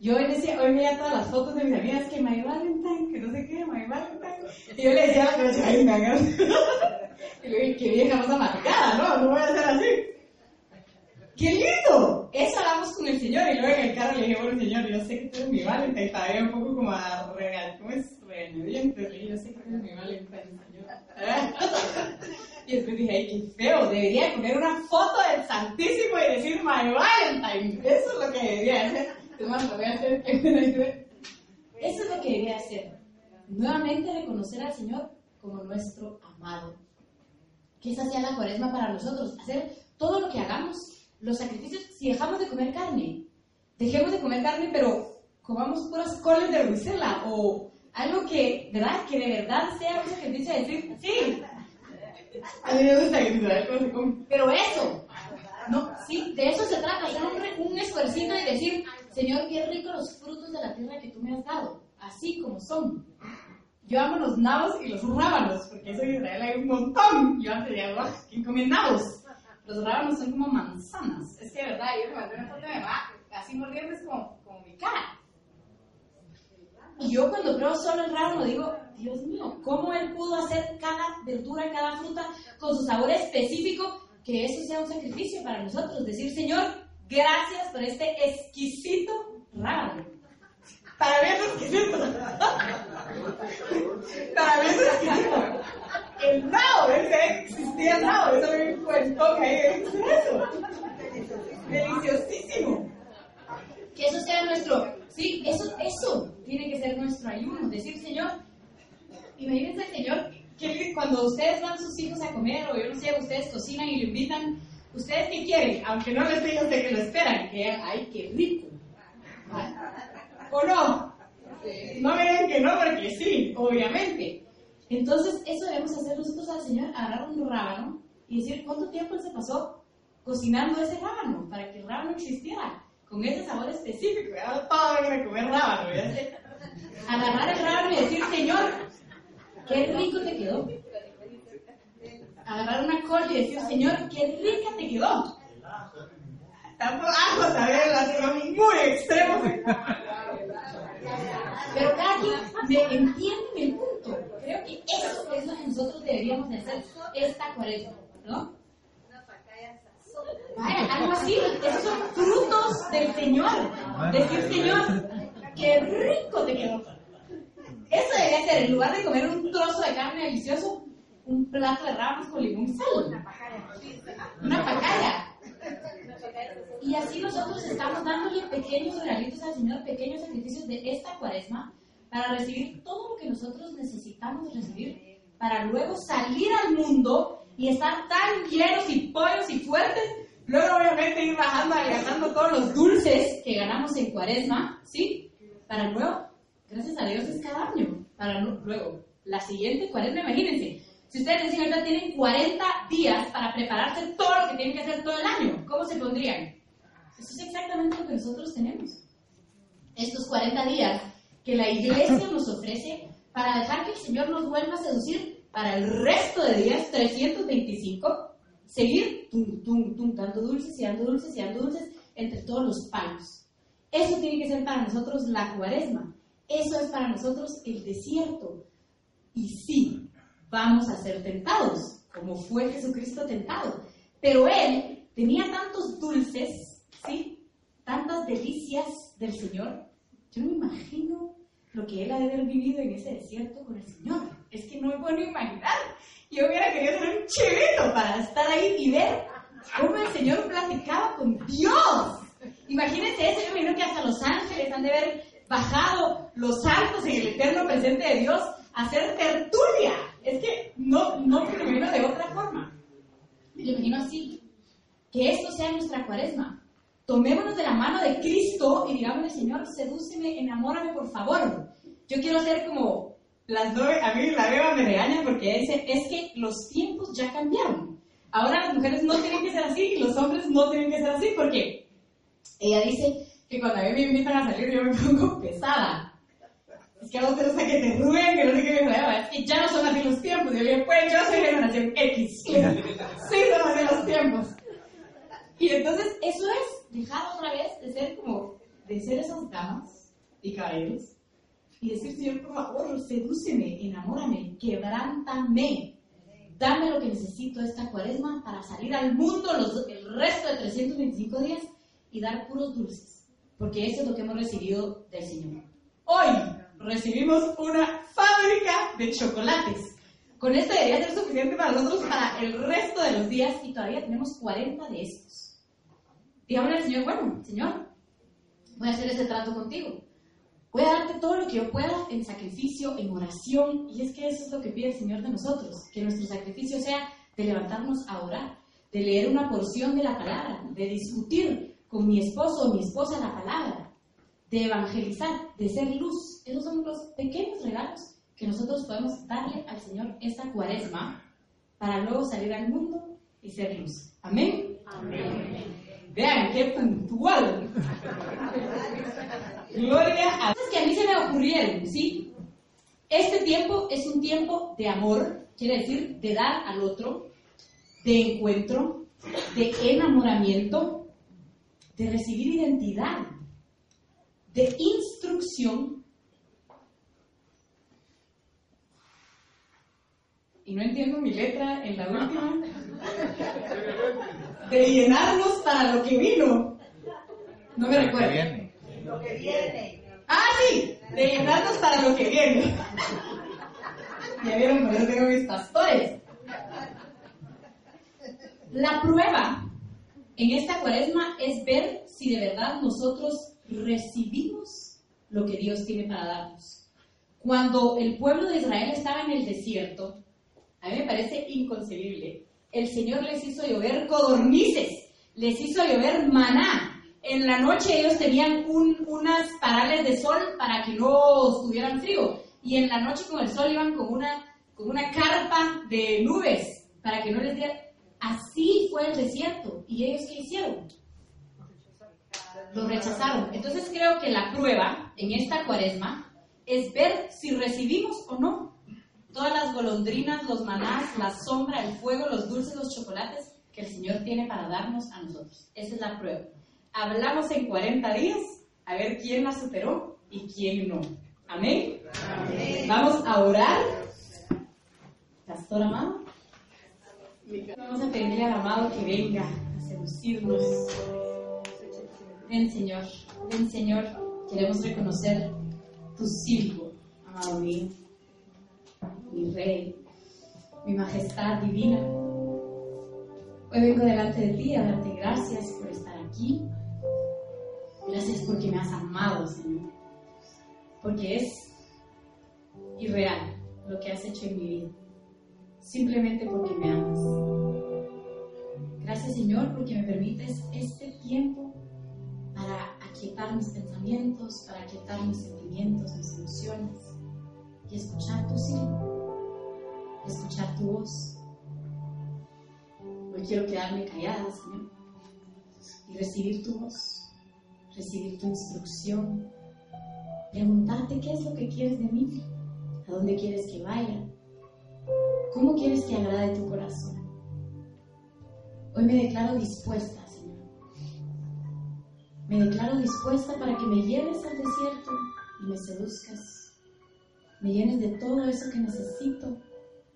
Yo hoy, decía, hoy veía todas las fotos de mis amigas que My Valentine, que no sé qué, My Valentine. Y yo le decía a la ay, me y le dije, qué vieja más amargada, ¿no? No voy a hacer así. ¡Qué lindo! Eso hablamos con el Señor. Y luego en el carro le dije, bueno, Señor, yo sé que tú eres mi Valentine. Todavía un poco como a regal, ¿cómo es? Regañadiente. Yo sé que tú eres mi Valentine, Señor. y después dije, ay, qué feo. Debería poner una foto del Santísimo y decir, my Valentine. Eso es lo que debería hacer. Eso es lo que debería hacer. Nuevamente reconocer al Señor como nuestro amado. Que esa sea la cuaresma para nosotros. Hacer todo lo que hagamos, los sacrificios. Si dejamos de comer carne, dejemos de comer carne, pero comamos puras coles de Bruselas o algo que, ¿verdad? Que de verdad sea un sacrificio de decir, sí. A mí me gusta. Pero eso, no, sí, de eso se trata, hacer un, un esfuercito y decir, Señor, qué rico los frutos de la tierra que tú me has dado, así como son. Yo amo los nabos y los rábanos, porque eso en Israel hay un montón. Yo antes decía, ¿quién come nabos? Los rábanos son como manzanas. Es que de verdad, yo me mandé una foto de mamá, así mordiendo es como, como mi cara. Y yo cuando pruebo solo el rábano digo, Dios mío, ¿cómo él pudo hacer cada verdura, cada fruta con su sabor específico? Que eso sea un sacrificio para nosotros. Decir, Señor, Gracias por este exquisito rábano. Para mí es exquisito. Para mí es exquisito. El nabo, ese existía el nabo, eso me cuento que es eso. Deliciosísimo. Que eso sea nuestro, sí, eso, eso tiene que ser nuestro ayuno. Decir, Señor, imagínense, Señor, que cuando ustedes van sus hijos a comer, o yo no sé, ustedes cocinan y lo invitan, ¿Ustedes qué quieren? Aunque no les digan de que lo esperan, que ¡ay, qué rico! ¿O no? No me digan que no, porque sí, obviamente. Entonces, eso debemos hacer nosotros al Señor, agarrar un rábano y decir cuánto tiempo Él se pasó cocinando ese rábano para que el rábano existiera con ese sabor específico. Ya a comer rábano. ¿ya? Agarrar el rábano y decir, Señor, qué rico te quedó. Agarrar una col y decir, Señor, qué rica te quedó. Tampoco ajo también, así muy extremo. Pero cada quien me entiende el punto. Creo que eso es lo que nosotros deberíamos de hacer esta cuaresma, ¿no? Vaya, algo así. Esos son frutos del Señor. Decir, Señor, qué rico te quedó. Eso debería ser, en lugar de comer un trozo de carne delicioso, un plato de ramas con limón y sal. Una pacaya. Y así nosotros estamos dándole pequeños regalitos al Señor, pequeños sacrificios de esta cuaresma para recibir todo lo que nosotros necesitamos recibir para luego salir al mundo y estar tan llenos y pollos y fuertes. Luego obviamente ir bajando, adelgazando todos los dulces que ganamos en cuaresma, ¿sí? Para luego, gracias a Dios es cada año. Para lu- luego, la siguiente cuaresma, imagínense. Si ustedes decían, tienen 40 días para prepararse todo lo que tienen que hacer todo el año, ¿cómo se pondrían? Eso es exactamente lo que nosotros tenemos. Estos 40 días que la iglesia nos ofrece para dejar que el Señor nos vuelva a seducir para el resto de días, 325, seguir tum, tum, tum, dando dulces y dando dulces y dando dulces entre todos los palos. Eso tiene que ser para nosotros la cuaresma. Eso es para nosotros el desierto. Y sí, vamos a ser tentados, como fue Jesucristo tentado. Pero Él tenía tantos dulces, ¿sí? Tantas delicias del Señor. Yo no me imagino lo que Él ha de haber vivido en ese desierto con el Señor. Es que no puedo ni imaginar. Yo hubiera querido ser un chivito para estar ahí y ver cómo el Señor platicaba con Dios. Imagínense eso, yo me imagino que hasta los ángeles han de haber bajado los santos en el eterno presente de Dios a hacer tertulia. Es que no, no me imagino de otra forma. Me imagino así. Que esto sea nuestra cuaresma. Tomémonos de la mano de Cristo y digámosle, Señor, sedúceme, enamórame, por favor. Yo quiero ser como las dos, a mí la beba me regaña porque dice, es que los tiempos ya cambiaron. Ahora las mujeres no tienen que ser así y los hombres no tienen que ser así porque ella dice que cuando a mí me invitan a salir yo me pongo pesada. Es que a vos te gusta que te ruben, que no sé qué me joder, es que ya no son así los tiempos. Y yo digo, pues yo soy generación X. Sí, son así los tiempos. Y entonces eso es dejar otra vez de ser como, de ser esas damas y caballeros y decir, Señor, por favor, sedúceme, enamórame, quebrántame. Dame lo que necesito esta cuaresma para salir al mundo los, el resto de 325 días y dar puros dulces. Porque eso es lo que hemos recibido del Señor. Hoy recibimos una fábrica de chocolates. Con esto debería ser suficiente para nosotros para el resto de los días y todavía tenemos 40 de estos. Digámosle al Señor, bueno, Señor, voy a hacer este trato contigo. Voy a darte todo lo que yo pueda en sacrificio, en oración. Y es que eso es lo que pide el Señor de nosotros. Que nuestro sacrificio sea de levantarnos a orar, de leer una porción de la palabra, de discutir con mi esposo o mi esposa la palabra, de evangelizar, de ser luz. Esos son los pequeños regalos que nosotros podemos darle al Señor esta cuaresma para luego salir al mundo y ser luz. Amén. Vean qué puntual. Gloria a Cosas que a mí se me ocurrieron, ¿sí? Este tiempo es un tiempo de amor, quiere decir de dar al otro, de encuentro, de enamoramiento, de recibir identidad, de instrucción. Y no entiendo mi letra en la última. De llenarnos para lo que vino. No me recuerdo. viene. Lo que viene. Ah, sí, de llenarnos para lo que viene. Ya vieron, por eso tengo mis pastores. La prueba en esta cuaresma es ver si de verdad nosotros recibimos lo que Dios tiene para darnos. Cuando el pueblo de Israel estaba en el desierto, a mí me parece inconcebible. El Señor les hizo llover codornices, les hizo llover maná. En la noche ellos tenían un- unas parales de sol para que no estuvieran frío. Y en la noche con el sol iban con una con una carpa de nubes para que no les diera. Así fue el desierto. ¿Y ellos qué hicieron? Lo rechazaron. Entonces creo que la prueba en esta cuaresma es ver si recibimos o no todas las golondrinas, los manás, la sombra, el fuego, los dulces, los chocolates que el Señor tiene para darnos a nosotros. Esa es la prueba. Hablamos en 40 días a ver quién la superó y quién no. Amén. Vamos a orar. Pastor amado. Vamos a pedirle al amado que venga a seducirnos. Ven, Señor. Ven, Señor. Queremos reconocer tu sirvo, amado mío. Mi rey. Mi majestad divina. Hoy vengo delante de ti a darte gracias por estar aquí. Gracias porque me has amado, Señor. Porque es irreal lo que has hecho en mi vida. Simplemente porque me amas. Gracias, Señor, porque me permites este tiempo para aquietar mis pensamientos, para aquietar mis sentimientos, mis emociones y escuchar tu sí, escuchar tu voz. Hoy quiero quedarme callada, Señor, y recibir tu voz, recibir tu instrucción, preguntarte qué es lo que quieres de mí, a dónde quieres que vaya, cómo quieres que agrade tu corazón. Hoy me declaro dispuesta, Señor. Me declaro dispuesta para que me lleves al desierto y me seduzcas. Me llenes de todo eso que necesito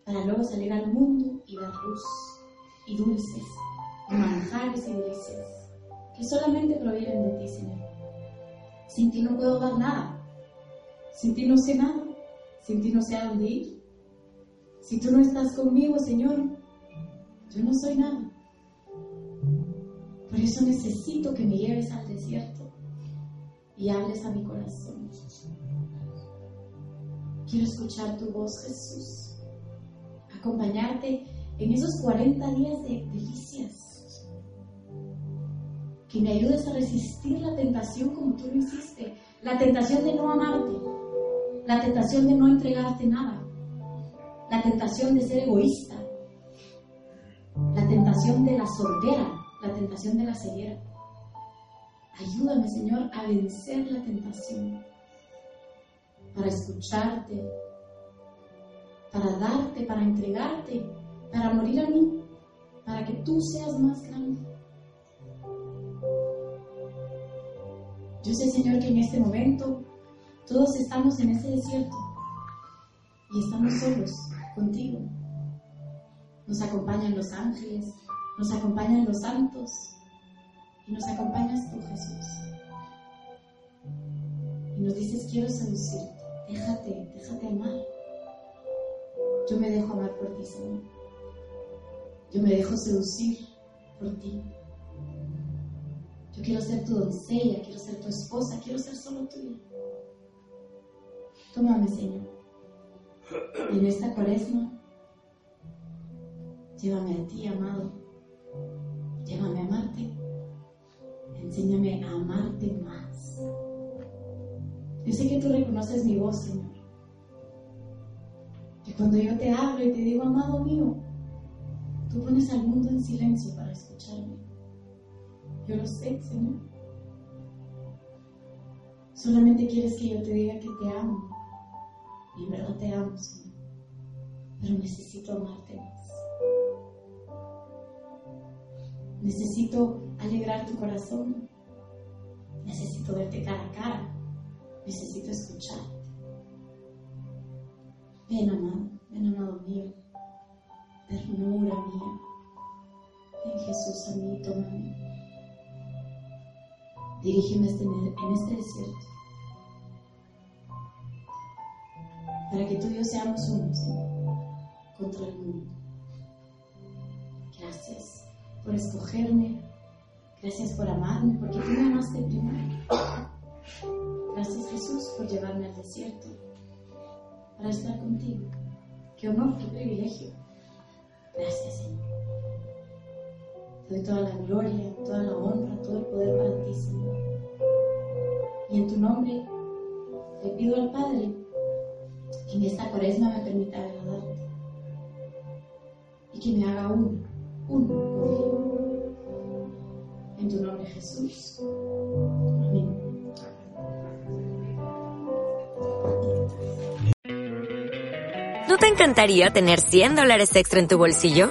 para luego salir al mundo y dar luz y dulces y manjares y delicias que solamente provienen de ti, Señor. Sin ti no puedo dar nada. Sin ti no sé nada. Sin ti no sé a dónde ir. Si tú no estás conmigo, Señor, yo no soy nada. Por eso necesito que me lleves al desierto y hables a mi corazón. Quiero escuchar tu voz, Jesús. Acompañarte en esos 40 días de delicias. Que me ayudes a resistir la tentación como tú lo hiciste. La tentación de no amarte. La tentación de no entregarte nada. La tentación de ser egoísta. La tentación de la sordera. La tentación de la ceguera. Ayúdame, Señor, a vencer la tentación. Para escucharte. Para darte, para entregarte. Para morir a mí. Para que tú seas más grande. Yo sé, Señor, que en este momento todos estamos en ese desierto y estamos solos contigo. Nos acompañan los ángeles, nos acompañan los santos y nos acompañas tú, Jesús. Y nos dices, quiero seducirte, déjate, déjate amar. Yo me dejo amar por ti, Señor. Yo me dejo seducir por ti. Yo quiero ser tu doncella, quiero ser tu esposa, quiero ser solo tuya. Tómame, Señor. En esta cuaresma, llévame a ti, amado. Llévame a amarte. Enséñame a amarte más. Yo sé que tú reconoces mi voz, Señor. Que cuando yo te hablo y te digo, amado mío, tú pones al mundo en silencio para escucharme. Yo lo sé, Señor. Solamente quieres que yo te diga que te amo. Y verdad te amo, Señor. Pero necesito amarte más. Necesito alegrar tu corazón. Necesito verte cara a cara. Necesito escucharte. Ven, amado, ven, amado mío. Ternura mía. Ven, Jesús, a mí, tómame. Dirígeme este- en este desierto. Para que tú y yo seamos uno, Señor, contra el mundo. Gracias por escogerme. Gracias por amarme, porque tú me amaste primero. Gracias, Jesús, por llevarme al desierto para estar contigo. Qué honor, qué privilegio. Gracias, Señor. Te doy toda la gloria, toda la honra, todo el poder para ti, Señor. Y en tu nombre le pido al Padre en esta cuaresma me permita agradarte. que me haga uno, uno. En tu nombre Jesús. Amén. ¿No te encantaría tener 100 dólares extra en tu bolsillo?